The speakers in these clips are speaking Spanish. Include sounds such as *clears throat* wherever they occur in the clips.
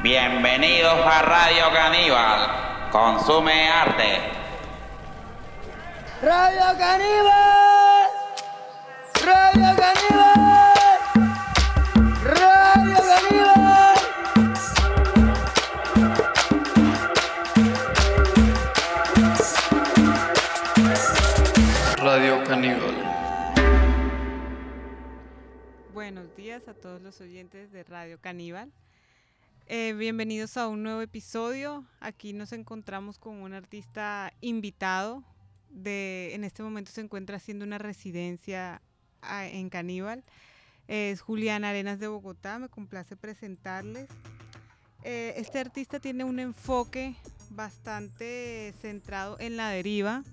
Bienvenidos a Radio Caníbal. Consume arte. Radio Caníbal. Radio Caníbal. Radio Caníbal. Radio Caníbal. Buenos días a todos los oyentes de Radio Caníbal. Eh, bienvenidos a un nuevo episodio. Aquí nos encontramos con un artista invitado. De, en este momento se encuentra haciendo una residencia en Caníbal. Es Julián Arenas de Bogotá. Me complace presentarles. Eh, este artista tiene un enfoque bastante centrado en la deriva.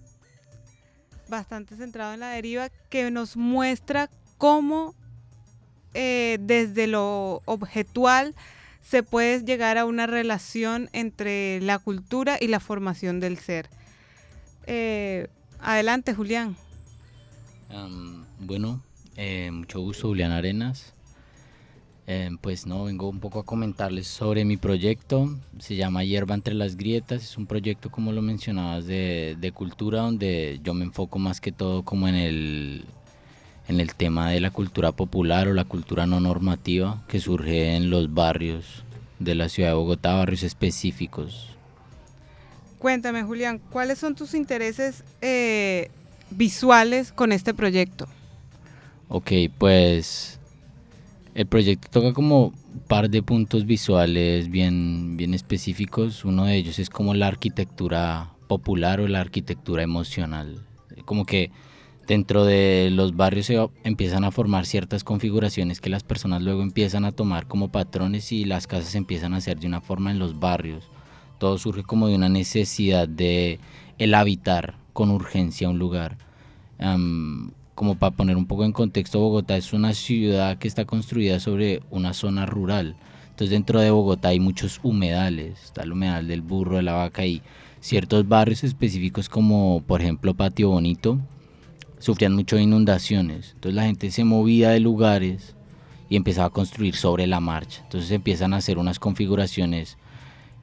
Bastante centrado en la deriva que nos muestra cómo eh, desde lo objetual se puede llegar a una relación entre la cultura y la formación del ser. Eh, adelante, Julián. Bueno, eh, mucho gusto, Julián Arenas. Eh, pues no, vengo un poco a comentarles sobre mi proyecto. Se llama Hierba entre las grietas. Es un proyecto, como lo mencionabas, de, de cultura donde yo me enfoco más que todo como en el, en el tema de la cultura popular o la cultura no normativa que surge en los barrios de la ciudad de Bogotá, barrios específicos. Cuéntame, Julián, ¿cuáles son tus intereses eh, visuales con este proyecto? Ok, pues el proyecto toca como un par de puntos visuales bien, bien específicos. Uno de ellos es como la arquitectura popular o la arquitectura emocional. Como que dentro de los barrios se empiezan a formar ciertas configuraciones que las personas luego empiezan a tomar como patrones y las casas se empiezan a hacer de una forma en los barrios. Todo surge como de una necesidad de el habitar con urgencia un lugar. Como para poner un poco en contexto, Bogotá es una ciudad que está construida sobre una zona rural. Entonces dentro de Bogotá hay muchos humedales, está el humedal del burro, de la vaca y ciertos barrios específicos como por ejemplo Patio Bonito, sufrían mucho de inundaciones. Entonces la gente se movía de lugares y empezaba a construir sobre la marcha. Entonces empiezan a hacer unas configuraciones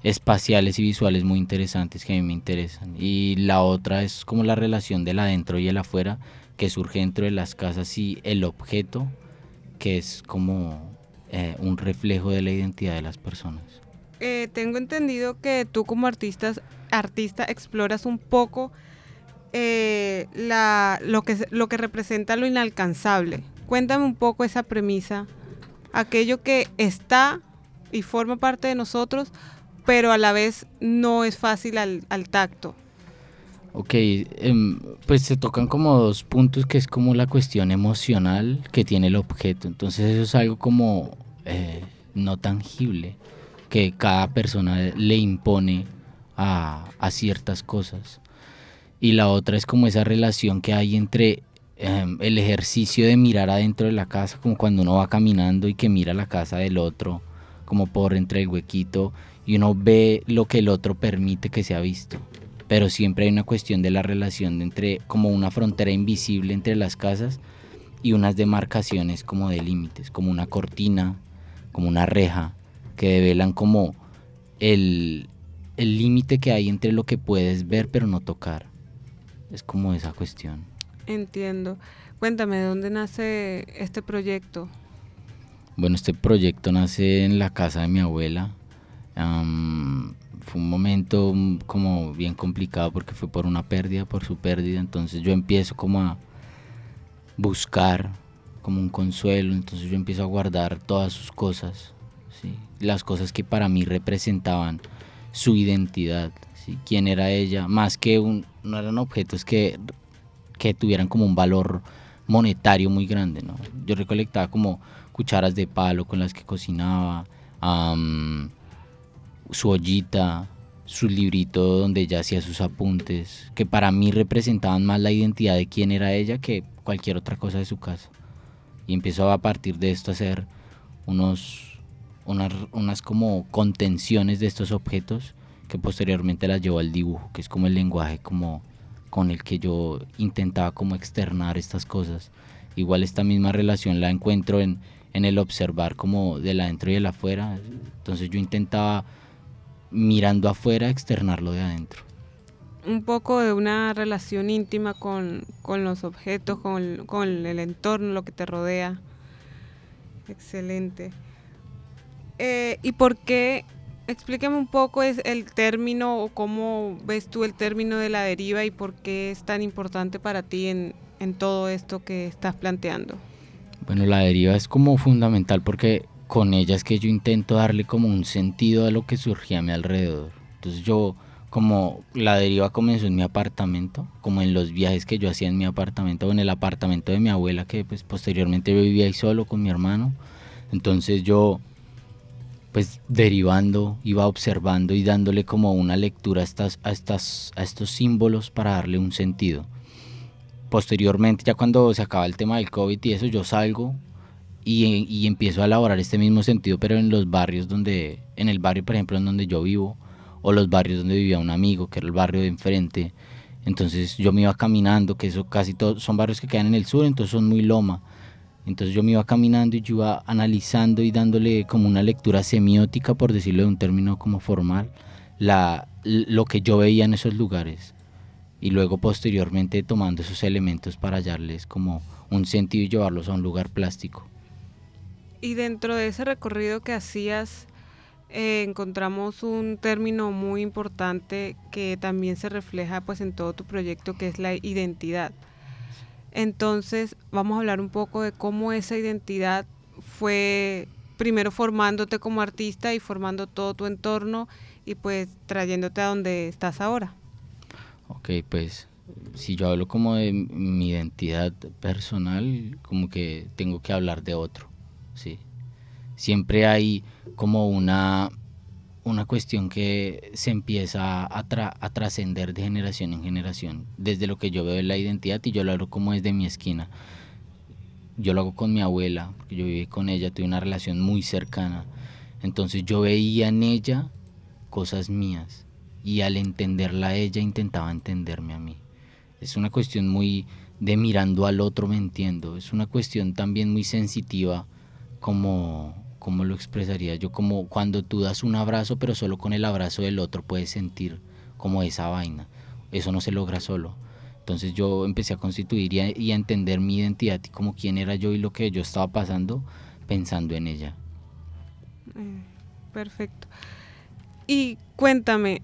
espaciales y visuales muy interesantes que a mí me interesan. Y la otra es como la relación del adentro y el afuera que surge dentro de las casas y el objeto que es como eh, un reflejo de la identidad de las personas. Eh, tengo entendido que tú como artista, artista exploras un poco eh, la, lo, que, lo que representa lo inalcanzable. Cuéntame un poco esa premisa, aquello que está y forma parte de nosotros, pero a la vez no es fácil al, tacto. Ok, em, pues se tocan como dos puntos que es como la cuestión emocional que tiene el objeto. Entonces eso es algo como eh, no tangible que cada persona le impone a, a ciertas cosas y la otra es como esa relación que hay entre eh, el ejercicio de mirar adentro de la casa, como cuando uno va caminando y que mira la casa del otro, como por entre el huequito, y uno ve lo que el otro permite que sea visto. Pero siempre hay una cuestión de la relación entre como una frontera invisible entre las casas y unas demarcaciones como de límites, como una cortina, como una reja, que develan como el límite que hay entre lo que puedes ver pero no tocar es como esa cuestión. Entiendo. Cuéntame, ¿de dónde nace este proyecto? Bueno, este proyecto nace en la casa de mi abuela. fue un momento como bien complicado porque fue por una pérdida, por su pérdida. Entonces yo empiezo como a buscar como un consuelo. Entonces yo empiezo a guardar todas sus cosas. ¿sí? Las cosas que para mí representaban su identidad. ¿Sí? quién era ella, más que un, no eran objetos que, que tuvieran como un valor monetario muy grande, ¿no? Yo recolectaba como cucharas de palo con las que cocinaba, su ollita, su librito donde ella hacía sus apuntes, que para mí representaban más la identidad de quién era ella que cualquier otra cosa de su casa. Y empezó a partir de esto a hacer unos, unas, unas como contenciones de estos objetos que posteriormente las llevó al dibujo, que es como el lenguaje como con el que yo intentaba como externar estas cosas. Igual esta misma relación la encuentro en, en el observar como del adentro y del afuera. Entonces yo intentaba mirando afuera externarlo de adentro. Un poco de una relación íntima con, con los objetos, con, con el entorno, lo que te rodea. Excelente. Eh, ¿Y por qué? Explícame un poco es el término o cómo ves tú el término de la deriva y por qué es tan importante para ti en, en todo esto que estás planteando. Bueno, la deriva es como fundamental porque con ella es que yo intento darle como un sentido a lo que surgía a mi alrededor. Entonces yo, como la deriva comenzó en mi apartamento, como en los viajes que yo hacía en mi apartamento o en el apartamento de mi abuela, que pues posteriormente yo vivía ahí solo con mi hermano. Entonces yo pues derivando, iba observando y dándole como una lectura a, estas, a, estas, a estos símbolos para darle un sentido. Posteriormente, ya cuando se acaba el tema del COVID y eso, yo salgo y, y, empiezo a elaborar este mismo sentido, pero en los barrios donde, en el barrio, por ejemplo, en donde yo vivo, o los barrios donde vivía un amigo, que era el barrio de enfrente. Entonces yo me iba caminando, que eso casi todos son barrios que quedan en el sur, entonces son muy loma. Entonces yo me iba caminando y yo iba analizando y dándole como una lectura semiótica, por decirlo de un término como formal, la, lo que yo veía en esos lugares. Y luego posteriormente tomando esos elementos para hallarles como un sentido y llevarlos a un lugar plástico. Y dentro de ese recorrido que hacías, eh, encontramos un término muy importante que también se refleja pues en todo tu proyecto, que es la identidad. Entonces, vamos a hablar un poco de cómo esa identidad fue primero formándote como artista y formando todo tu entorno y pues trayéndote a donde estás ahora. Ok, pues si yo hablo como de mi identidad personal, como que tengo que hablar de otro, sí. Siempre hay como una una cuestión que se empieza a, tra trascender de generación en generación, desde lo que yo veo en la identidad y yo lo hago como desde mi esquina. Yo lo hago con mi abuela, yo viví con ella, tuve una relación muy cercana. Entonces yo veía en ella cosas mías y al entenderla a ella intentaba entenderme a mí. Es una cuestión muy de mirando al otro me entiendo, es una cuestión también muy sensitiva como ¿cómo lo expresaría yo? Como cuando tú das un abrazo, pero solo con el abrazo del otro puedes sentir como esa vaina. Eso no se logra solo. Entonces yo empecé a constituir y a, entender mi identidad y como quién era yo y lo que yo estaba pasando pensando en ella. Mm, perfecto. Y cuéntame,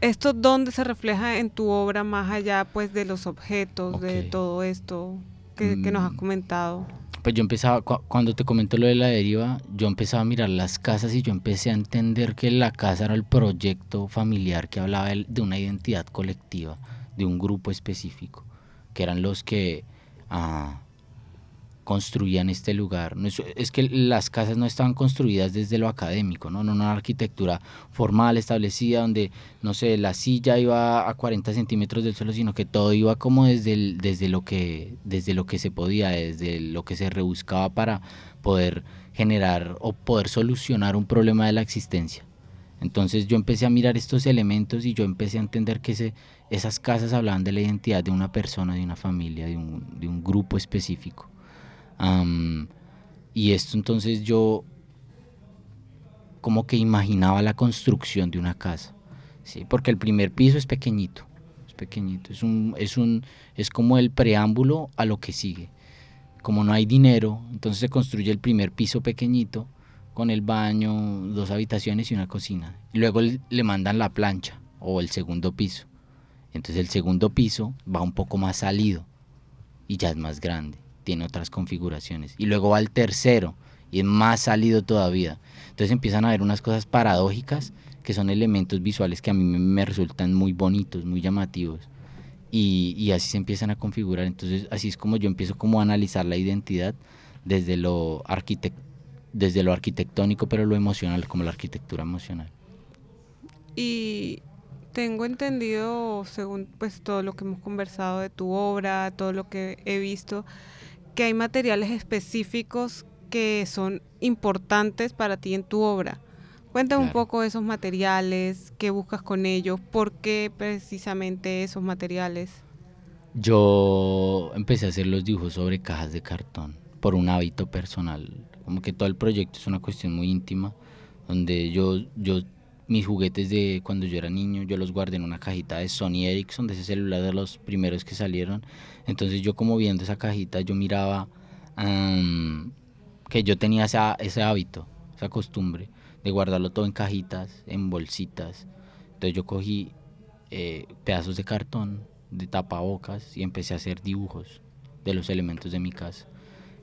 ¿esto dónde se refleja en tu obra más allá pues de los objetos, de todo esto que, que nos has mm. comentado? Pues yo empezaba, cuando te comento lo de la deriva, yo empezaba a mirar las casas y yo empecé a entender que la casa era el proyecto familiar que hablaba de una identidad colectiva, de un grupo específico, que eran los que ah, construían este lugar. No es, que las casas no estaban construidas desde lo académico, ¿no? no una arquitectura formal, establecida, donde, no sé, la silla iba a 40 centímetros del suelo, sino que todo iba como desde, desde, lo, que, desde lo que se podía, desde lo que se rebuscaba para poder generar o poder solucionar un problema de la existencia. Entonces yo empecé a mirar estos elementos y yo empecé a entender que esas casas hablaban de la identidad de una persona, de una familia, de un grupo específico y esto entonces yo como que imaginaba la construcción de una casa, ¿sí? porque el primer piso es pequeñito, es pequeñito, es, un, es, un, es como el preámbulo a lo que sigue. Como no hay dinero, entonces se construye el primer piso pequeñito con el baño, dos habitaciones y una cocina. Y luego le mandan la plancha o el segundo piso. Entonces el segundo piso va un poco más salido y ya es más grande tiene otras configuraciones. Y luego va al tercero y es más salido todavía. Entonces empiezan a ver unas cosas paradójicas que son elementos visuales que a mí me resultan muy bonitos, muy llamativos. Y, y, así se empiezan a configurar. Entonces así es como yo empiezo como a analizar la identidad desde lo, desde lo arquitectónico, pero lo emocional, como la arquitectura emocional. Y tengo entendido, según pues todo lo que hemos conversado de tu obra, todo lo que he visto, que hay materiales específicos que son importantes para ti en tu obra. Cuéntame un poco esos materiales, qué buscas con ellos, por qué precisamente esos materiales. Yo empecé a hacer los dibujos sobre cajas de cartón por un hábito personal. Como que todo el proyecto es una cuestión muy íntima, donde yo, yo mis juguetes de cuando yo era niño, yo los guardé en una cajita de Sony Ericsson, de ese celular de los primeros que salieron. Entonces yo como viendo esa cajita, yo miraba que yo tenía ese hábito, esa costumbre de guardarlo todo en cajitas, en bolsitas. Entonces yo cogí eh, pedazos de cartón, de tapabocas y empecé a hacer dibujos de los elementos de mi casa.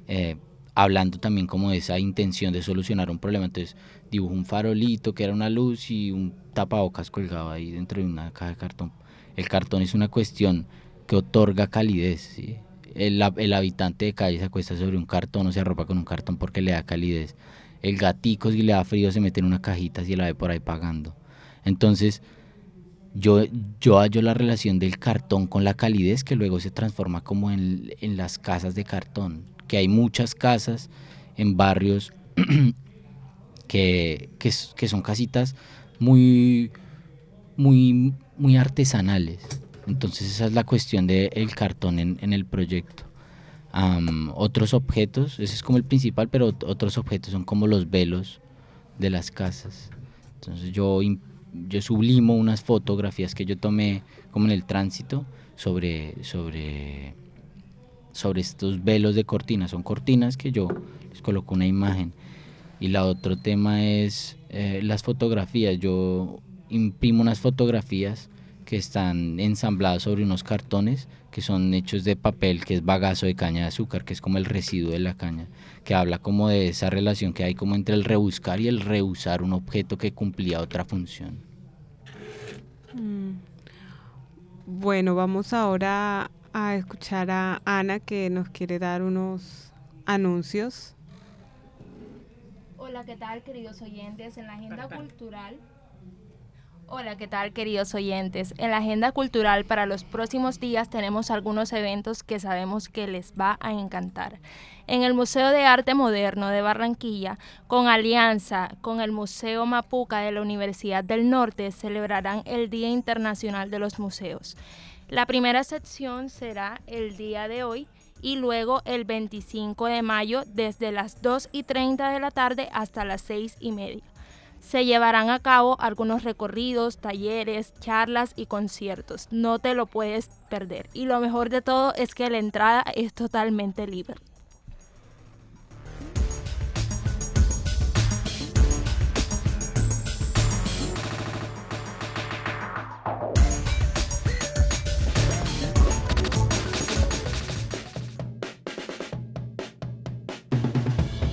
Eh, hablando también como de esa intención de solucionar un problema. Entonces dibujo un farolito que era una luz y un tapabocas colgado ahí dentro de una caja de cartón. El cartón es una cuestión que otorga calidez. El, el, habitante de calle se acuesta sobre un cartón o se arropa con un cartón porque le da calidez. El gatico si le da frío se mete en una cajita si la ve por ahí pagando. Entonces yo, yo hallo la relación del cartón con la calidez que luego se transforma como en, en las casas de cartón que hay muchas casas en barrios *clears throat* que, que, son casitas muy, muy, muy artesanales. Entonces esa es la cuestión del cartón en, el proyecto. otros objetos, ese es como el principal, pero otros objetos son como los velos de las casas. Entonces yo, yo sublimo unas fotografías que yo tomé como en el tránsito sobre, sobre sobre estos velos de cortinas. Son cortinas que yo les coloco una imagen. Y la otro tema es eh, las fotografías. Yo imprimo unas fotografías que están ensambladas sobre unos cartones que son hechos de papel, que es bagazo de caña de azúcar, que es como el residuo de la caña, que habla como de esa relación que hay como entre el rebuscar y el reusar un objeto que cumplía otra función. Mm. Bueno, vamos ahora a escuchar a Ana que nos quiere dar unos anuncios. Hola, ¿qué tal queridos oyentes? En la agenda cultural Hola, ¿qué tal queridos oyentes? En la agenda cultural para los próximos días tenemos algunos eventos que sabemos que les va a encantar. En el Museo de Arte Moderno de Barranquilla, con alianza con el Museo Mapuca de la Universidad del Norte, celebrarán el Día Internacional de los Museos. La primera sección será el día de hoy y luego el 25 de mayo desde las 2 y 30 de la tarde hasta las 6 y media. Se llevarán a cabo algunos recorridos, talleres, charlas y conciertos. No te lo puedes perder. Y lo mejor de todo es que la entrada es totalmente libre.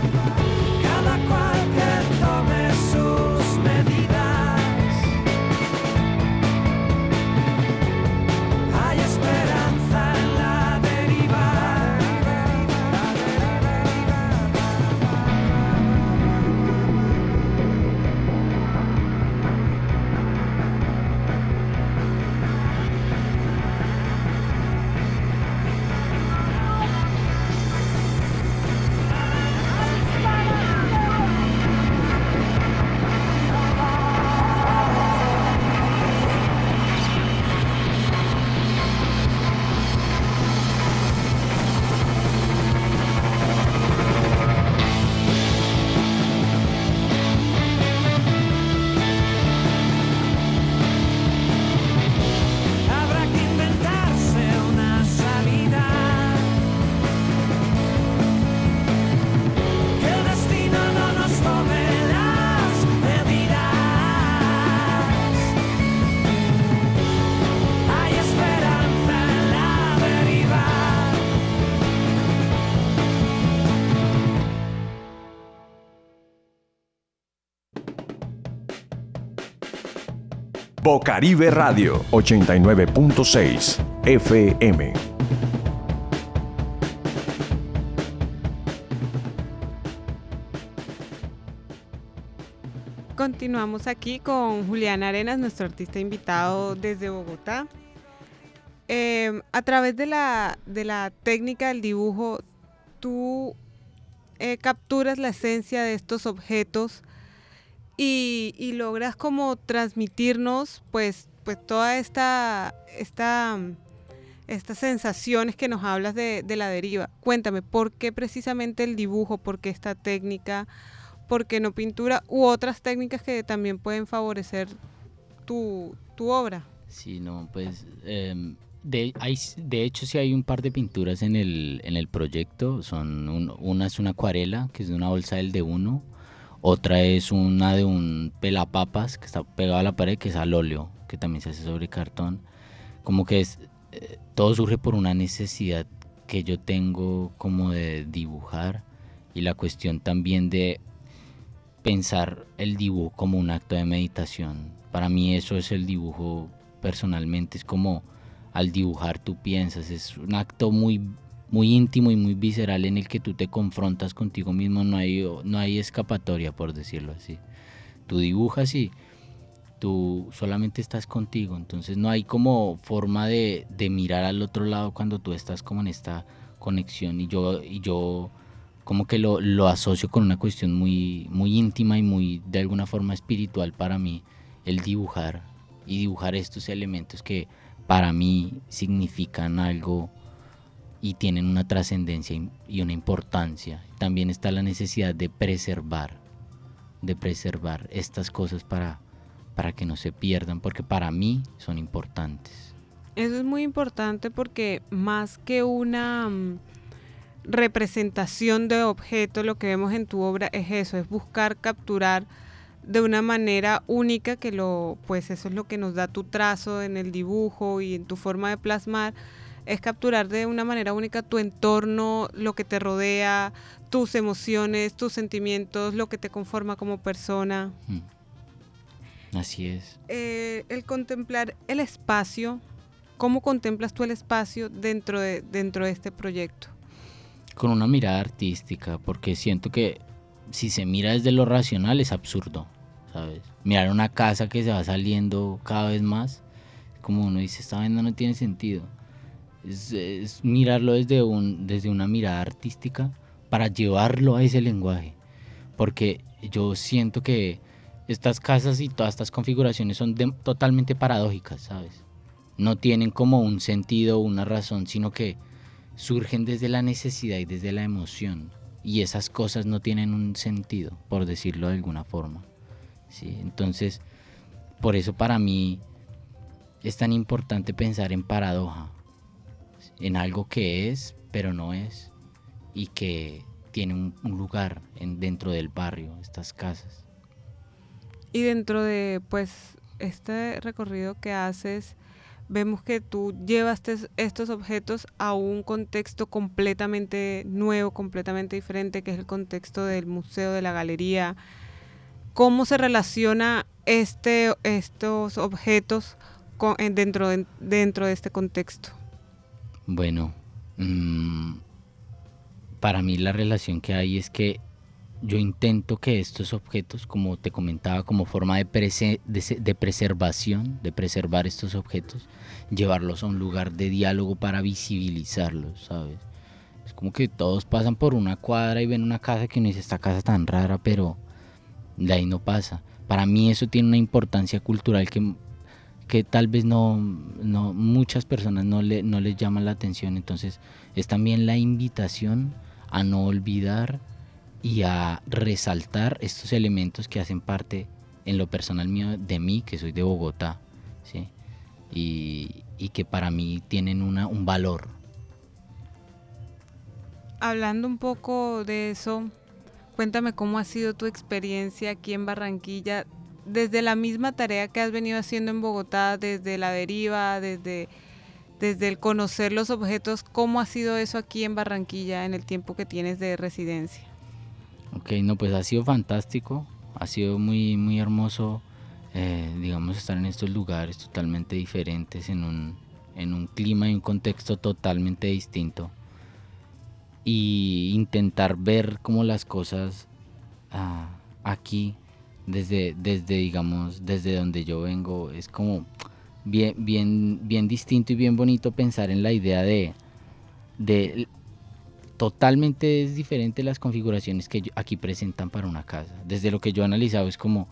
Cada Bocaribe Radio 89.6 FM. Continuamos aquí con Julián Arenas, nuestro artista invitado desde Bogotá. Eh, a través de la, de la técnica del dibujo, tú eh, capturas la esencia de estos objetos y, y logras como transmitirnos pues, pues toda esta, esta, mm, estas sensaciones que nos hablas de, de la deriva. Cuéntame, ¿por qué precisamente el dibujo? ¿Por qué esta técnica? ¿Por qué no pintura? U otras técnicas que también pueden favorecer tu, tu obra. Sí, no, pues em, de, hecho sí hay un par de pinturas en el, en el proyecto. Son un- una es una acuarela, que es de una bolsa del de uno. Otra es una de un pelapapas que está pegado a la pared, que es al óleo, que también se hace sobre cartón. Como que es, eh, todo surge por una necesidad que yo tengo como de dibujar y la cuestión también de pensar el dibujo como un acto de meditación. Para mí eso es el dibujo personalmente, es como al dibujar tú piensas, es un acto muy muy íntimo y muy visceral en el que tú te confrontas contigo mismo, no hay no hay escapatoria por decirlo así. Tú dibujas y tú solamente estás contigo, entonces no hay como forma de, mirar al otro lado cuando tú estás como en esta conexión y yo y yo como que lo, lo asocio con una cuestión muy, muy íntima y muy de alguna forma espiritual para mí, el dibujar y dibujar estos elementos que para mí significan algo y tienen una trascendencia y- una importancia. También está la necesidad de preservar, de preservar estas cosas para, para que no se pierdan, porque para mí son importantes. Eso es muy importante porque más que una mm, representación de objeto, lo que vemos en tu obra es eso, es buscar capturar de una manera única que lo, pues eso es lo que nos da tu trazo en el dibujo y en tu forma de plasmar, es capturar de una manera única tu entorno, lo que te rodea, tus emociones, tus sentimientos, lo que te conforma como persona. Mm. Así es. Eh, el contemplar el espacio, ¿cómo contemplas tú el espacio dentro de, dentro de este proyecto? con una mirada artística, porque siento que si se mira desde lo racional es absurdo, ¿sabes? Mirar una casa que se va saliendo cada vez más, como uno dice, esta vaina no tiene sentido. Es, mirarlo desde, un, desde una mirada artística para llevarlo a ese lenguaje, porque yo siento que estas casas y todas estas configuraciones son totalmente paradójicas, ¿sabes? No tienen como un sentido una razón, sino que surgen desde la necesidad y desde la emoción. Y esas cosas no tienen un sentido, por decirlo de alguna forma. ¿sí? Entonces, por eso para mí es tan importante pensar en paradoja, en algo que es, pero no es, y que tiene un, lugar en, dentro del barrio, estas casas. Y dentro de pues este recorrido que haces, vemos que tú llevas tes- estos objetos a un contexto completamente nuevo, completamente diferente, que es el contexto del museo, de la galería. ¿Cómo se relaciona este, estos objetos con- en- dentro, de, dentro de este contexto? Bueno, mm, para mí la relación que hay es que yo intento que estos objetos, como te comentaba, como forma de, de preservación, de preservar estos objetos, llevarlos a un lugar de diálogo para visibilizarlos, ¿sabes? Es como que todos pasan por una cuadra y ven una casa que uno dice, esta casa tan rara, pero de ahí no pasa. Para mí eso tiene una importancia cultural que, que tal vez no, no muchas personas no, le, no les llaman la atención. Entonces es también la invitación a no olvidar y a resaltar estos elementos que hacen parte en lo personal mío de mí, que soy de Bogotá, ¿sí? y, y que para mí tienen una, un valor. Hablando un poco de eso, cuéntame cómo ha sido tu experiencia aquí en Barranquilla, desde la misma tarea que has venido haciendo en Bogotá, desde la deriva, desde, desde el conocer los objetos, ¿cómo ha sido eso aquí en Barranquilla en el tiempo que tienes de residencia? Ok, no, pues ha sido fantástico, ha sido muy, muy hermoso, eh, digamos, estar en estos lugares totalmente diferentes, en un, en un clima y un contexto totalmente distinto. Y intentar ver cómo las cosas ah, aquí, desde, desde, digamos, desde donde yo vengo, es como bien, bien, bien distinto y bien bonito pensar en la idea de, de totalmente es diferente las configuraciones que aquí presentan para una casa. Desde lo que yo he analizado es como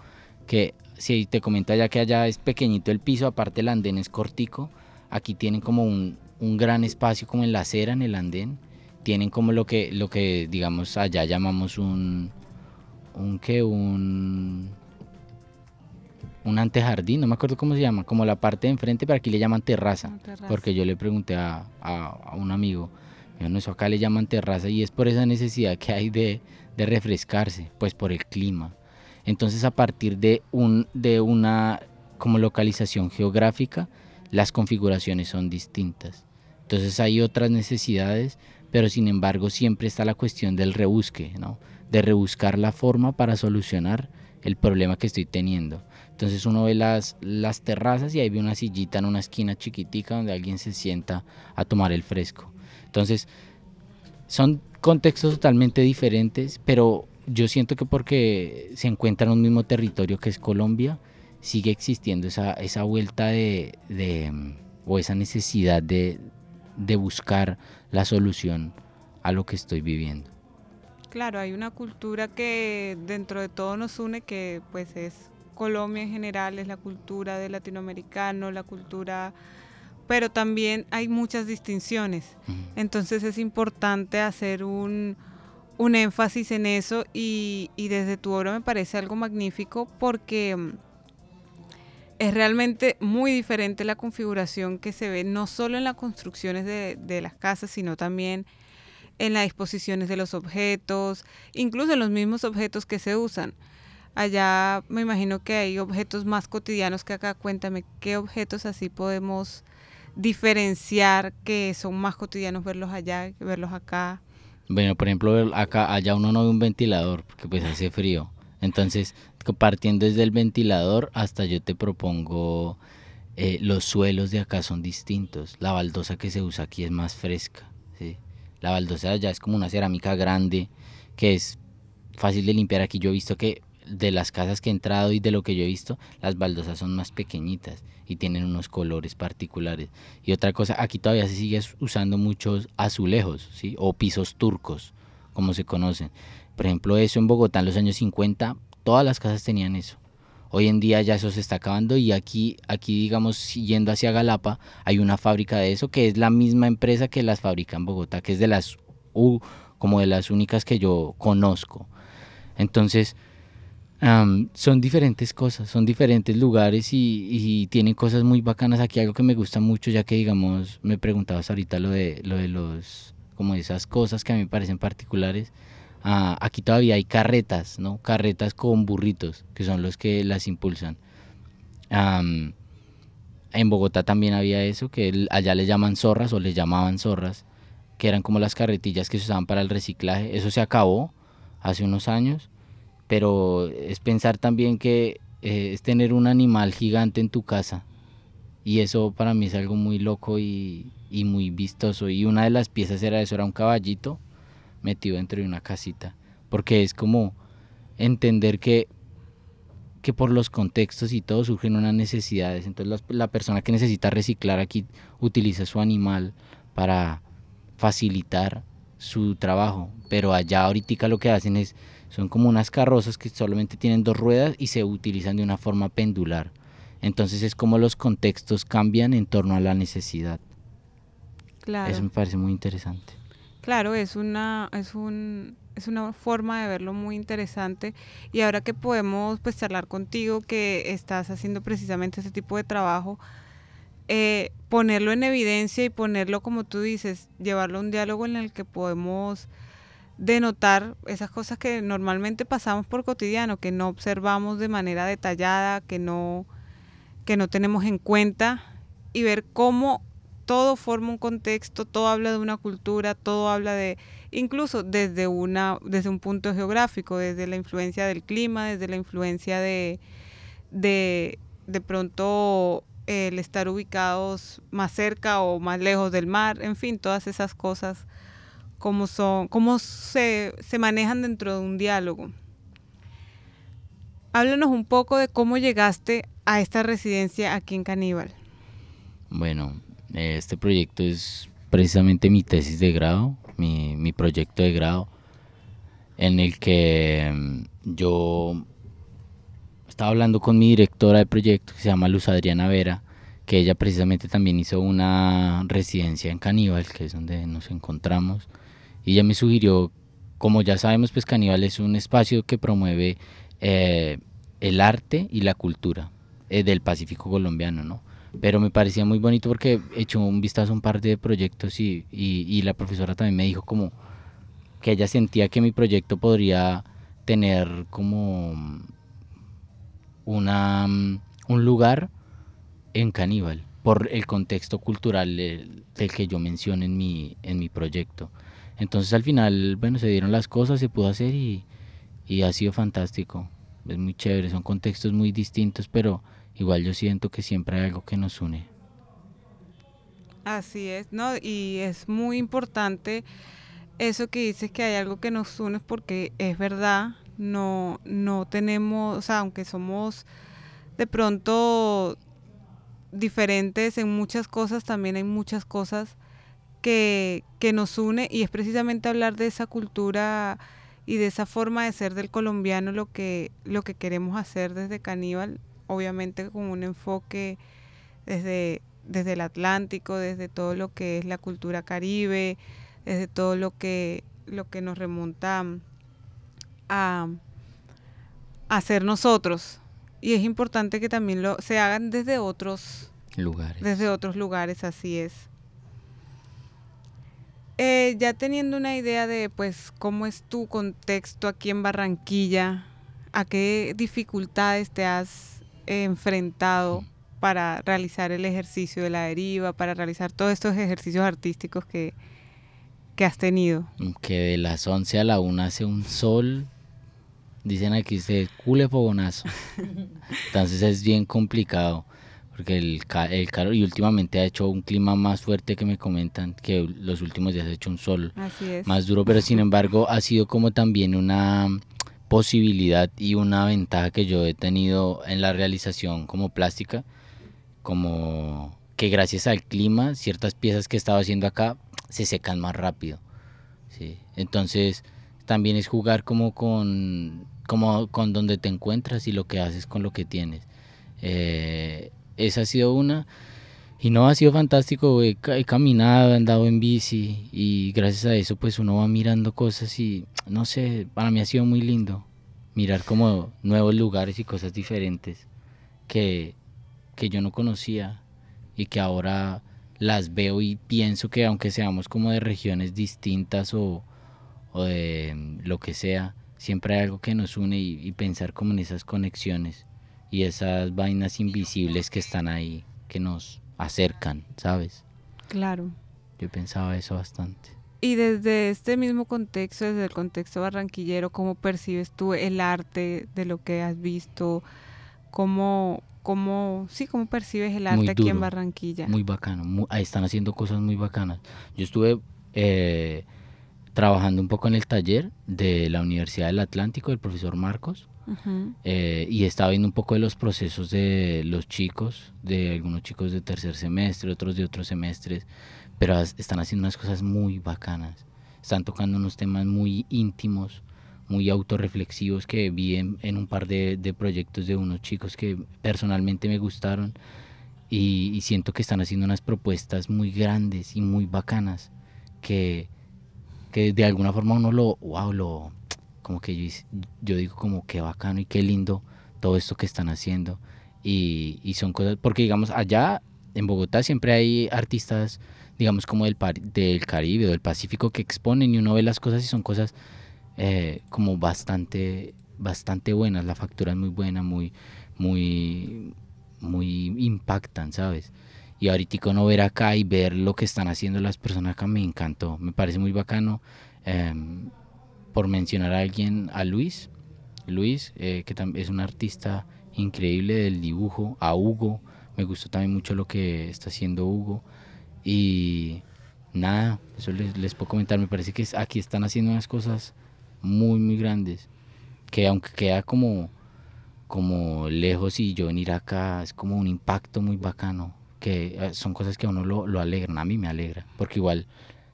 que si te comenta ya que allá es pequeñito el piso, aparte el andén es cortico, aquí tienen como un, un gran espacio como en la acera, en el andén, tienen como lo que, lo que digamos allá llamamos un, un que un un antejardín, no me acuerdo cómo se llama, como la parte de enfrente, pero aquí le llaman terraza. Porque yo le pregunté a, a- a un amigo, no, eso acá le llaman terraza y es por esa necesidad que hay de, de refrescarse, pues por el clima. Entonces a partir de, un, de una como localización geográfica, las configuraciones son distintas. Entonces hay otras necesidades, pero sin embargo siempre está la cuestión del rebusque, ¿no? De rebuscar la forma para solucionar el problema que estoy teniendo. Entonces uno ve las, las terrazas y ahí ve una sillita en una esquina chiquitica donde alguien se sienta a tomar el fresco. Entonces son contextos totalmente diferentes, pero yo siento que porque se encuentra en un mismo territorio que es Colombia, sigue existiendo esa, esa vuelta de, de, mm, o esa necesidad de, de buscar la solución a lo que estoy viviendo. Claro, hay una cultura que dentro de todo nos une, que pues es Colombia en general, es la cultura del latinoamericano, la cultura, pero también hay muchas distinciones. Entonces es importante hacer un, un énfasis en eso y, y desde tu obra me parece algo magnífico porque mm, es realmente muy diferente la configuración que se ve no solo en las construcciones de, de las casas, sino también en las disposiciones de los objetos, incluso en los mismos objetos que se usan. Allá me imagino que hay objetos más cotidianos que acá. Cuéntame, ¿qué objetos así podemos diferenciar que son más cotidianos verlos allá que verlos acá? Bueno, por ejemplo, acá allá uno no ve un ventilador porque pues hace frío. Entonces, partiendo desde el ventilador hasta yo te propongo eh, los suelos de acá son distintos. La baldosa que se usa aquí es más fresca. ¿sí? La baldosa de allá es como una cerámica grande que es fácil de limpiar. Aquí yo he visto que de las casas que he entrado y de lo que yo he visto, las baldosas son más pequeñitas y tienen unos colores particulares. Y otra cosa, aquí todavía se sigue us- usando muchos azulejos, ¿sí? O pisos turcos, como se conocen. Por ejemplo, eso en Bogotá en los años 50, todas las casas tenían eso. Hoy en día ya eso se está acabando y aquí, aquí digamos, yendo hacia Galapa, hay una fábrica de eso que es la misma empresa que las fabrica en Bogotá, que es de las, u- como de las únicas que yo conozco. Entonces, Am, son diferentes cosas, son diferentes lugares y, y tienen cosas muy bacanas. Aquí algo que me gusta mucho, ya que digamos, me preguntabas ahorita lo de, lo de los, como esas cosas que a mí me parecen particulares. Ah, aquí todavía hay carretas, ¿no? Carretas con burritos, que son los que las impulsan. En Bogotá también había eso, que allá le llaman zorras o les llamaban zorras, que eran como las carretillas que se usaban para el reciclaje. Eso se acabó hace unos años, pero es pensar también que eh, es tener un animal gigante en tu casa. Y eso para mí es algo muy loco y, y muy vistoso. Y una de las piezas era eso, era un caballito metido dentro de una casita. Porque es como entender que, que por los contextos y todo surgen unas necesidades. Entonces las- la persona que necesita reciclar aquí utiliza su animal para facilitar su trabajo. Pero allá ahorita lo que hacen es, son como unas carrozas que solamente tienen dos ruedas y se utilizan de una forma pendular. Entonces es como los contextos cambian en torno a la necesidad. Claro. Eso me parece muy interesante. Claro, es una, es un, es una forma de verlo muy interesante. Y ahora que podemos pues charlar contigo, que estás haciendo precisamente ese tipo de trabajo, eh, ponerlo en evidencia y ponerlo, como tú dices, llevarlo a un diálogo en el que podemos denotar esas cosas que normalmente pasamos por cotidiano, que no observamos de manera detallada, que no, que no tenemos en cuenta, y ver cómo todo forma un contexto, todo habla de una cultura, todo habla de, incluso desde una, desde un punto geográfico, desde la influencia del clima, desde la influencia de, de, de pronto el estar ubicados más cerca o más lejos del mar, en fin, todas esas cosas, cómo son, cómo se, se manejan dentro de un diálogo. Háblanos un poco de cómo llegaste a esta residencia aquí en Caníbal. Bueno, este proyecto es precisamente mi tesis de grado, mi, proyecto de grado, en el que mm, yo estaba hablando con mi directora de proyecto, que se llama Luz Adriana Vera, que ella precisamente también hizo una residencia en Caníbal, que es donde nos encontramos, y ella me sugirió, como ya sabemos, pues Caníbal es un espacio que promueve eh, el arte y la cultura eh, del Pacífico colombiano, ¿no? Pero me parecía muy bonito porque hecho un vistazo a un par de proyectos y, y, la profesora también me dijo como que ella sentía que mi proyecto podría tener como una, un lugar en Caníbal por el contexto cultural del, del que yo menciono en mi, en mi proyecto. Entonces al final, bueno, se dieron las cosas, se pudo hacer y, y ha sido fantástico. Es muy chévere, son contextos muy distintos, pero igual yo siento que siempre hay algo que nos une. Así es, ¿no? Y es muy importante eso que dices que hay algo que nos une porque es verdad, no, no tenemos, o sea, aunque somos de pronto diferentes en muchas cosas, también hay muchas cosas que, que nos une y es precisamente hablar de esa cultura y de esa forma de ser del colombiano lo que, lo que queremos hacer desde Caníbal, obviamente con un enfoque desde, desde el Atlántico, desde todo lo que es la cultura caribe, desde todo lo que, lo que nos remonta a, a ser nosotros. Y es importante que también lo, se hagan desde otros, Lugares. desde otros lugares, así es. Eh, ya teniendo una idea de pues cómo es tu contexto aquí en Barranquilla, a qué dificultades te has enfrentado para realizar el ejercicio de la deriva, para realizar todos estos ejercicios artísticos que, que has tenido. Que de las 11 a la 1 hace un sol, dicen aquí se cule fogonazo. *laughs* Entonces es bien complicado, porque el, el calor, y últimamente ha hecho un clima más fuerte que me comentan, que los últimos días ha hecho un sol Así es. más duro, pero sin embargo ha sido como también una posibilidad y una ventaja que yo he tenido en la realización como plástica, como que gracias al clima ciertas piezas que he estado haciendo acá se secan más rápido. ¿sí? Entonces también es jugar como con, como con donde te encuentras y lo que haces con lo que tienes. Eh, esa ha sido una. Y no, ha sido fantástico, he, ca- he caminado, he andado en bici y gracias a eso pues uno va mirando cosas y no sé, para mí ha sido muy lindo mirar como nuevos lugares y cosas diferentes que, que yo no conocía y que ahora las veo y pienso que aunque seamos como de regiones distintas o, o de mm, lo que sea, siempre hay algo que nos une y, y pensar como en esas conexiones y esas vainas invisibles que están ahí, que nos acercan, ¿sabes? Claro. Yo pensaba eso bastante. Y desde este mismo contexto, desde el contexto barranquillero, ¿cómo percibes tú el arte de lo que has visto? ¿Cómo, cómo, sí, cómo percibes el arte Muy aquí en duro, Barranquilla? Muy bacano. mu- ahí están haciendo cosas muy bacanas. Yo estuve eh, trabajando un poco en el taller de la Universidad del Atlántico del profesor Marcos Ujú. eh, y estaba viendo un poco de los procesos de los chicos, de algunos chicos de tercer semestre, otros de otros semestres, pero están haciendo unas cosas muy bacanas. Están tocando unos temas muy íntimos, muy autorreflexivos que vi en, en un par de, de proyectos de unos chicos que personalmente me gustaron y, y siento que están haciendo unas propuestas muy grandes y muy bacanas que, que de alguna forma uno lo, wow, lo, como que yo, yo digo como qué bacano y qué lindo todo esto que están haciendo y, y son cosas, porque digamos allá en Bogotá siempre hay artistas digamos como del, del Caribe o del Pacífico que exponen y uno ve las cosas y son cosas eh, como bastante bastante buenas, la factura es muy buena, muy muy muy impactan, ¿sabes? Y ahorita uno ver acá y ver lo que están haciendo las personas acá me encantó, me parece muy bacano. em, por mencionar a alguien, a Luis, Luis, eh, que es un artista increíble del dibujo, a Hugo, me gustó también mucho lo que está haciendo Hugo. Y nada, eso les, les puedo comentar, me parece que aquí están haciendo unas cosas muy, muy grandes, que aunque queda como, como lejos y yo venir acá, es como un impacto muy bacano, que eh, son cosas que a uno lo, lo alegran, a mí me alegra, porque igual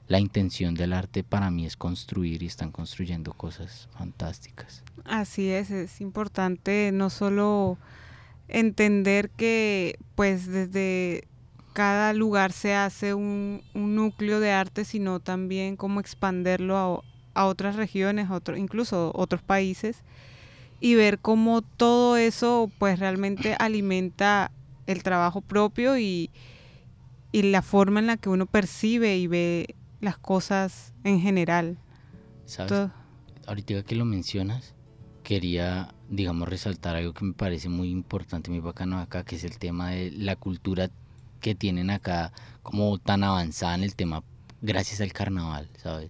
la intención del arte para mí es construir y están construyendo cosas fantásticas. Así es, es importante no solo entender que pues desde cada lugar se hace un, un núcleo de arte, sino también cómo expanderlo a, a otras regiones, a otro, incluso otros países, y ver cómo todo eso pues realmente alimenta el trabajo propio y, y la forma en la que uno percibe y ve las cosas en general. ¿Sabes? Todo- ahorita que lo mencionas, quería, digamos, resaltar algo que me parece muy importante, muy bacano acá, que es el tema de la cultura que tienen acá como tan avanzada en el tema gracias al carnaval, ¿sabes?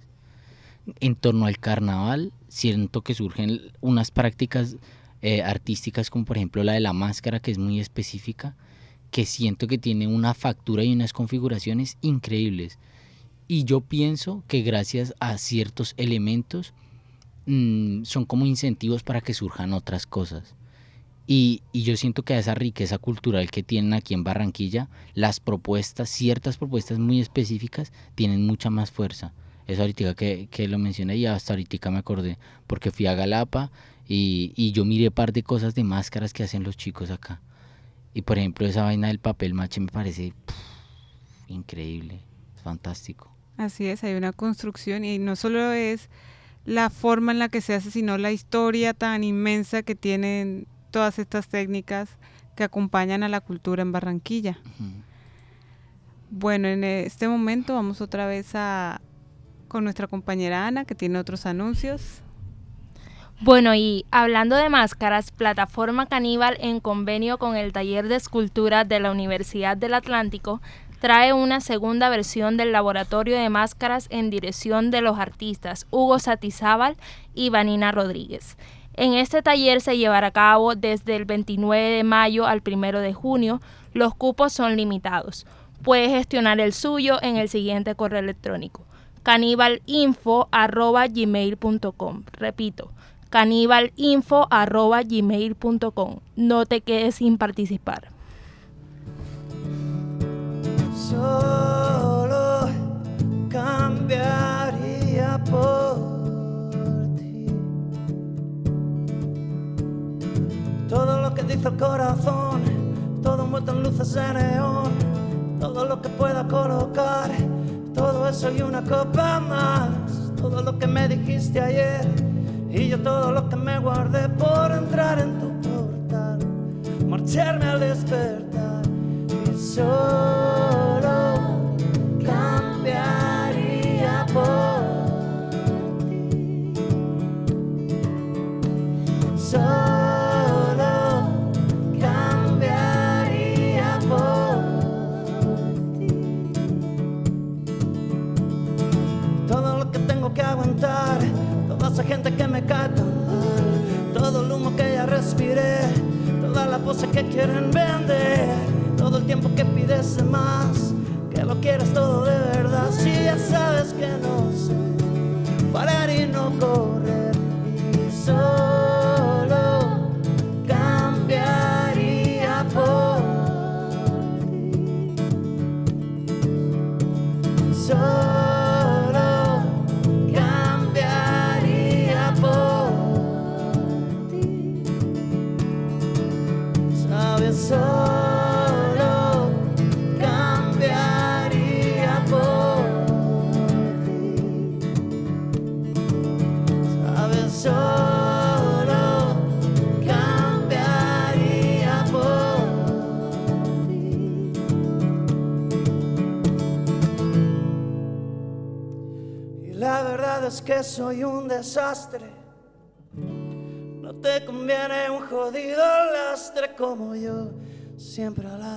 En torno al carnaval, siento que surgen unas prácticas eh, artísticas como por ejemplo la de la máscara, que es muy específica, que siento que tiene una factura y unas configuraciones increíbles. Y yo pienso que gracias a ciertos elementos mm, son como incentivos para que surjan otras cosas. Y, yo siento que a esa riqueza cultural que tienen aquí en Barranquilla, las propuestas, ciertas propuestas muy específicas, tienen mucha más fuerza. Eso ahorita que, lo mencioné y hasta ahorita me acordé, porque fui a Galapa y, yo miré par de cosas de máscaras que hacen los chicos acá. Y por ejemplo esa vaina del papel mache me parece increíble, fantástico. Así es, hay una construcción y no solo es la forma en la que se hace, sino la historia tan inmensa que tienen todas estas técnicas que acompañan a la cultura en Barranquilla. Bueno, en este momento vamos otra vez a con nuestra compañera Ana, que tiene otros anuncios. Bueno, y hablando de máscaras, Plataforma Caníbal en convenio con el Taller de Escultura de la Universidad del Atlántico trae una segunda versión del laboratorio de máscaras en dirección de los artistas Hugo Satizábal y Vanina Rodríguez. En este taller se llevará a cabo desde el 29 de mayo al 1 de junio. Los cupos son limitados. Puede gestionar el suyo en el siguiente correo electrónico canibalinfo@gmail.com. Repito, canibalinfo@gmail.com. No te quedes sin participar. Solo cambiaría por ti. Todo lo que dice el corazón, todo envuelto en luces de neón, todo lo que pueda colocar, todo eso y una copa más, todo lo que me dijiste ayer y yo todo lo que me guardé por entrar en tu portal, marcharme al despertar solo cambiaría por ti. Soy un desastre. No te conviene un jodido lastre como yo, siempre a la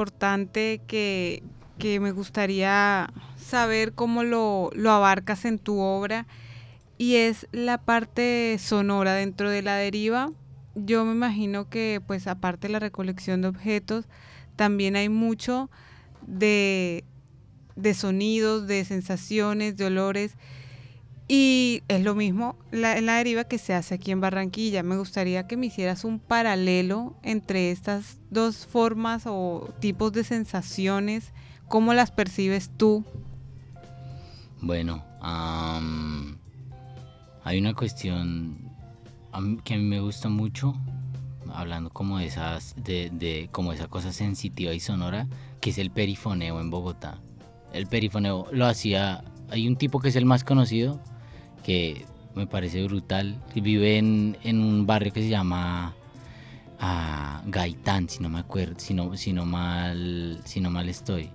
importante que, que me gustaría saber cómo lo, lo abarcas en tu obra y es la parte sonora dentro de la deriva. Yo me imagino que pues aparte de la recolección de objetos, también hay mucho de, de sonidos, de sensaciones, de olores. Y es lo mismo la, la deriva que se hace aquí en Barranquilla. Me gustaría que me hicieras un paralelo entre estas dos formas o tipos de sensaciones. ¿Cómo las percibes tú? Bueno, am, hay una cuestión que a mí me gusta mucho, hablando como de esas, de, de como esa cosa sensitiva y sonora, que es el perifoneo en Bogotá. El perifoneo lo hacía, hay un tipo que es el más conocido, me parece brutal, vive en, en un barrio que se llama ah, Gaitán, si no me acuerdo, si no, si no mal, si no mal estoy.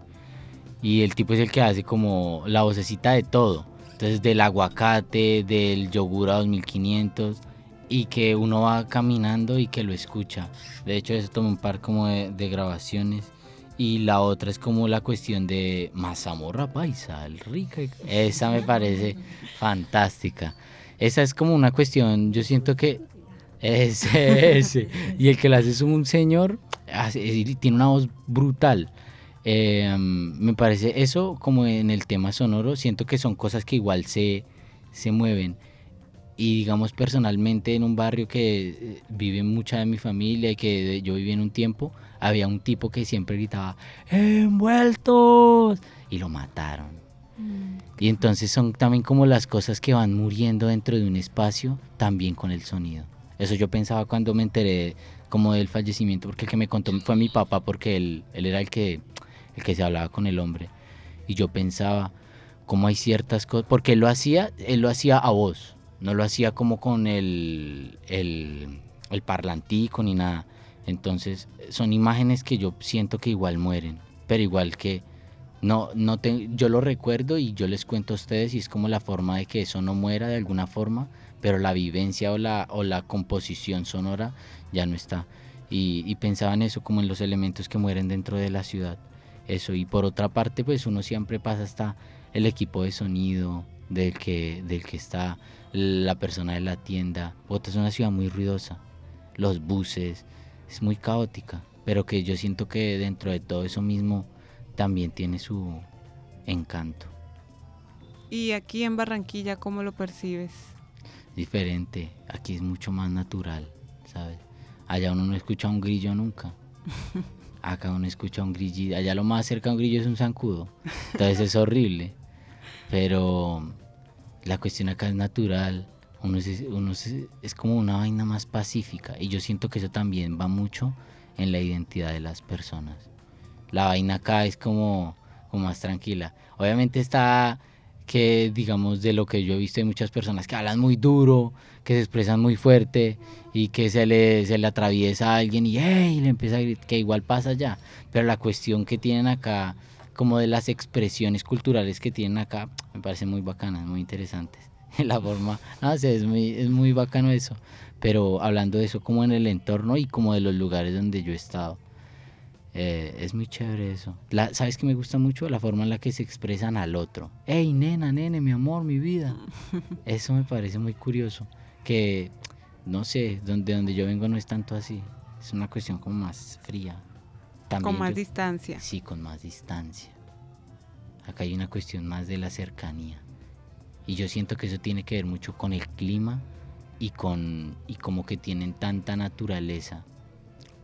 Y el tipo es el que hace como la vocecita de todo. Entonces del aguacate, del yogur a 2500 y que uno va caminando y que lo escucha. De hecho eso toma un par como de grabaciones. Y la otra es como la cuestión de mazamorra paisa, el rica. Esa me parece *laughs* fantástica. Esa es como una cuestión, yo siento que ese, ese. Y el que la hace es un señor, tiene una voz brutal. Eh, me parece eso como en el tema sonoro, siento que son cosas que igual se, se mueven. Y digamos personalmente en un barrio que eh, vive mucha de mi familia y que yo viví en un tiempo, había un tipo que siempre gritaba, envueltos, y lo mataron. Y entonces son también como las cosas que van muriendo dentro de un espacio, también con el sonido. Eso yo pensaba cuando me enteré como del fallecimiento, porque el que me contó fue mi papá, porque él, él era el que, el que se hablaba con el hombre. Y yo pensaba, cómo hay ciertas cosas, porque él lo hacía, él lo hacía a voz, no lo hacía como con el, el, el parlantico ni nada. Entonces son imágenes que yo siento que igual mueren, pero igual que no, no te, yo lo recuerdo y yo les cuento a ustedes y es como la forma de que eso no muera de alguna forma, pero la vivencia o la, o la composición sonora ya no está. Y, y pensaba en eso como en los elementos que mueren dentro de la ciudad. Eso, y por otra parte, pues uno siempre pasa hasta el equipo de sonido del que, del que está, la persona de la tienda. Bogotá es una ciudad muy ruidosa, los buses, es muy caótica, pero que yo siento que dentro de todo eso mismo también tiene su encanto. Y aquí en Barranquilla, ¿cómo lo percibes? Diferente, aquí es mucho más natural, ¿sabes? Allá uno no escucha un grillo nunca. *laughs* Acá uno escucha un grillo, allá lo más cerca a un grillo es un zancudo. Entonces es horrible. Pero la cuestión acá es natural, uno, es, uno es, es como una vaina más pacífica y yo siento que eso también va mucho en la identidad de las personas. La vaina acá es como, como más tranquila. Obviamente está que digamos de lo que yo he visto hay muchas personas que hablan muy duro, que se expresan muy fuerte y que se le, se le atraviesa a alguien y ¡hey! le empieza a gritar, que igual pasa ya. Pero la cuestión que tienen acá, como de las expresiones culturales que tienen acá, me parece muy bacanas, muy interesantes. *laughs* La forma, no sé, es muy, es muy bacano eso. Pero hablando de eso como en el entorno y como de los lugares donde yo he estado. Eh, es muy chévere eso. La, ¿Sabes que me gusta mucho? La forma en la que se expresan al otro. ¡Ey, nena, nene, mi amor, mi vida! *laughs* Eso me parece muy curioso. Que, no sé, donde, donde yo vengo no es tanto así. Es una cuestión como más fría. También Con más yo- distancia. Sí, con más distancia. Acá hay una cuestión más de la cercanía. Y yo siento que eso tiene que ver mucho con el clima y con y como que tienen tanta naturaleza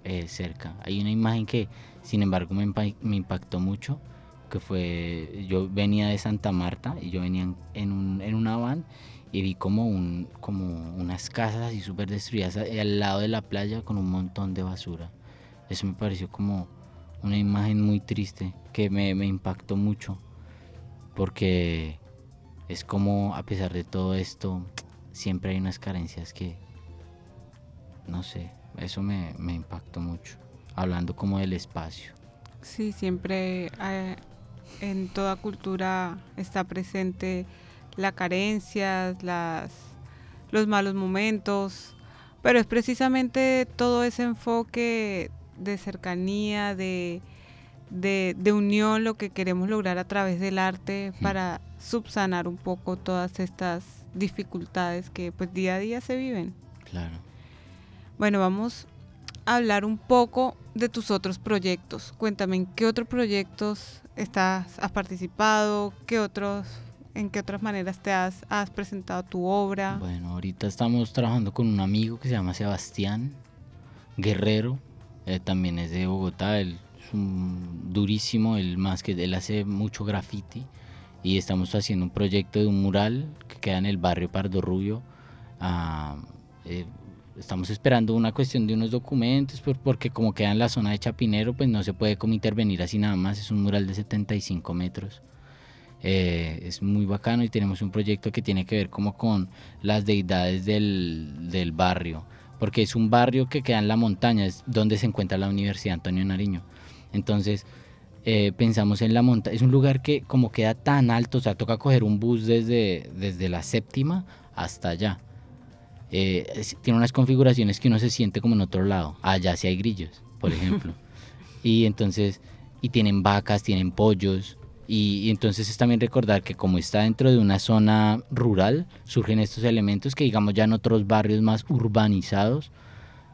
eh, cerca. Hay una imagen que, sin embargo, me, me impactó mucho, que fue, yo venía de Santa Marta y yo venía en, un, en una van y vi como, un, como unas casas así súper destruidas a- al lado de la playa con un montón de basura. Eso me pareció como una imagen muy triste que me, me impactó mucho porque es como a pesar de todo esto siempre hay unas carencias que no sé, eso me, impactó mucho hablando como del espacio. Sí, siempre eh, en toda cultura está presente la carencia, las, los malos momentos, pero es precisamente todo ese enfoque de cercanía, de, de, de unión, lo que queremos lograr a través del arte para subsanar un poco todas estas dificultades que pues día a día se viven. Claro. Bueno, vamos a hablar un poco de tus otros proyectos. Cuéntame, ¿en qué otros proyectos estás, has participado? ¿Qué otros, ¿En qué otras maneras te has, has presentado tu obra? Bueno, ahorita estamos trabajando con un amigo que se llama Sebastián Guerrero. eh, también es de Bogotá. Él es durísimo. Él más que él hace mucho graffiti. Y estamos haciendo un proyecto de un mural que queda en el barrio Pardo Rubio. Ah, eh, estamos esperando una cuestión de unos documentos por- porque como queda en la zona de Chapinero, pues no se puede como intervenir así nada más. Es un mural de 75 metros. Eh, es muy bacano y tenemos un proyecto que tiene que ver como con las deidades del, del barrio, porque es un barrio que queda en la montaña, es donde se encuentra la Universidad Antonio Nariño. Entonces, eh, pensamos en la montaña, es un lugar que como queda tan alto, o sea, toca coger un bus desde, desde la séptima hasta allá. Eh, es- tiene unas configuraciones que uno se siente como en otro lado. Allá sí hay grillos, por ejemplo. *laughs* y entonces, y tienen vacas, tienen pollos. Y, y entonces es también recordar que como está dentro de una zona rural, surgen estos elementos que digamos ya en otros barrios más urbanizados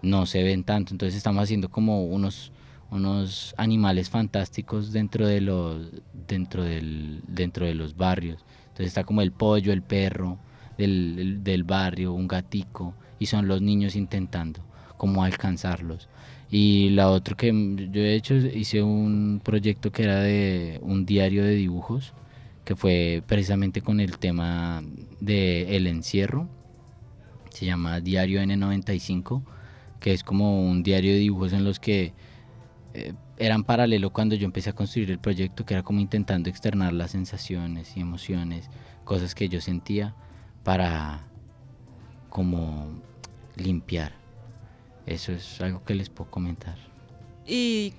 no se ven tanto. Entonces estamos haciendo como unos, unos animales fantásticos dentro de los dentro del dentro de los barrios. Entonces está como el pollo el perro del, del barrio un gatico y son los niños intentando como alcanzarlos. Y la otra que yo he hecho hice un proyecto que era de un diario de dibujos que fue precisamente con el tema de el encierro. Se llama Diario N95 que es como un diario de dibujos en los que eh, eran paralelo cuando yo empecé a construir el proyecto, que era como intentando externar las sensaciones y emociones, cosas que yo sentía para como limpiar. Eso es algo que les puedo comentar. Y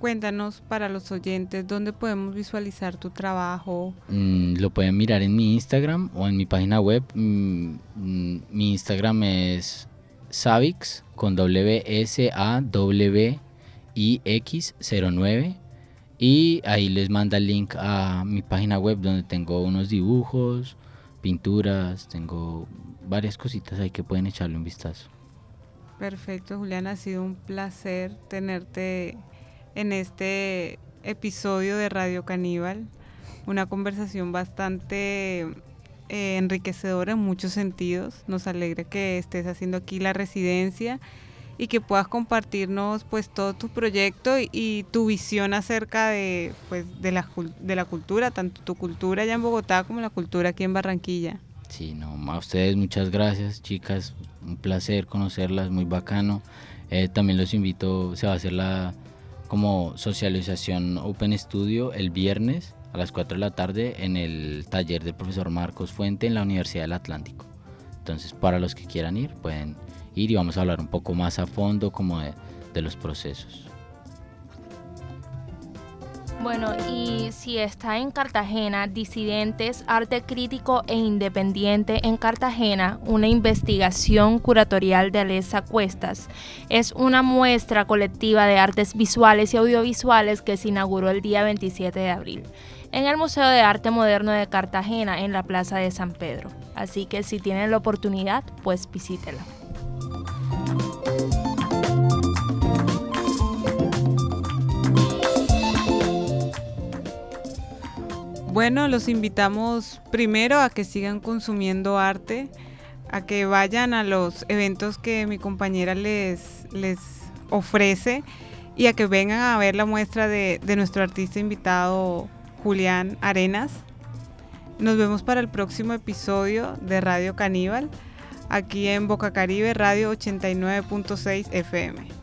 cuéntanos para los oyentes dónde podemos visualizar tu trabajo. Mm, lo pueden mirar en mi Instagram o en mi página web. Mm, mm, mi Instagram es Savix con W S A W IX09 y ahí les manda el link a mi página web donde tengo unos dibujos, pinturas, tengo varias cositas ahí que pueden echarle un vistazo. Perfecto, Julián, ha sido un placer tenerte en este episodio de Radio Caníbal. Una conversación bastante eh, enriquecedora en muchos sentidos. Nos alegra que estés haciendo aquí la residencia y que puedas compartirnos pues todo tu proyecto y, tu visión acerca de pues de la, de la cultura, tanto tu cultura allá en Bogotá como la cultura aquí en Barranquilla. Sí, no, a ustedes muchas gracias, chicas, un placer conocerlas, muy bacano. Eh, también los invito, se va a hacer la como socialización Open Studio el viernes a las 4 de la tarde en el taller del profesor Marcos Fuente en la Universidad del Atlántico. Entonces, para los que quieran ir, pueden ir y vamos a hablar un poco más a fondo como de, los procesos. Bueno, y si está en Cartagena, Disidentes, Arte Crítico e Independiente en Cartagena, una investigación curatorial de Alesa Cuestas. Es una muestra colectiva de artes visuales y audiovisuales que se inauguró el día 27 de abril en el Museo de Arte Moderno de Cartagena, en la Plaza de San Pedro. Así que si tienen la oportunidad, pues visítela. Bueno, los invitamos primero a que sigan consumiendo arte, a que vayan a los eventos que mi compañera les, les ofrece y a que vengan a ver la muestra de, de nuestro artista invitado Julián Arenas. Nos vemos para el próximo episodio de Radio Caníbal, aquí en Boca Caribe Radio 89.6 FM.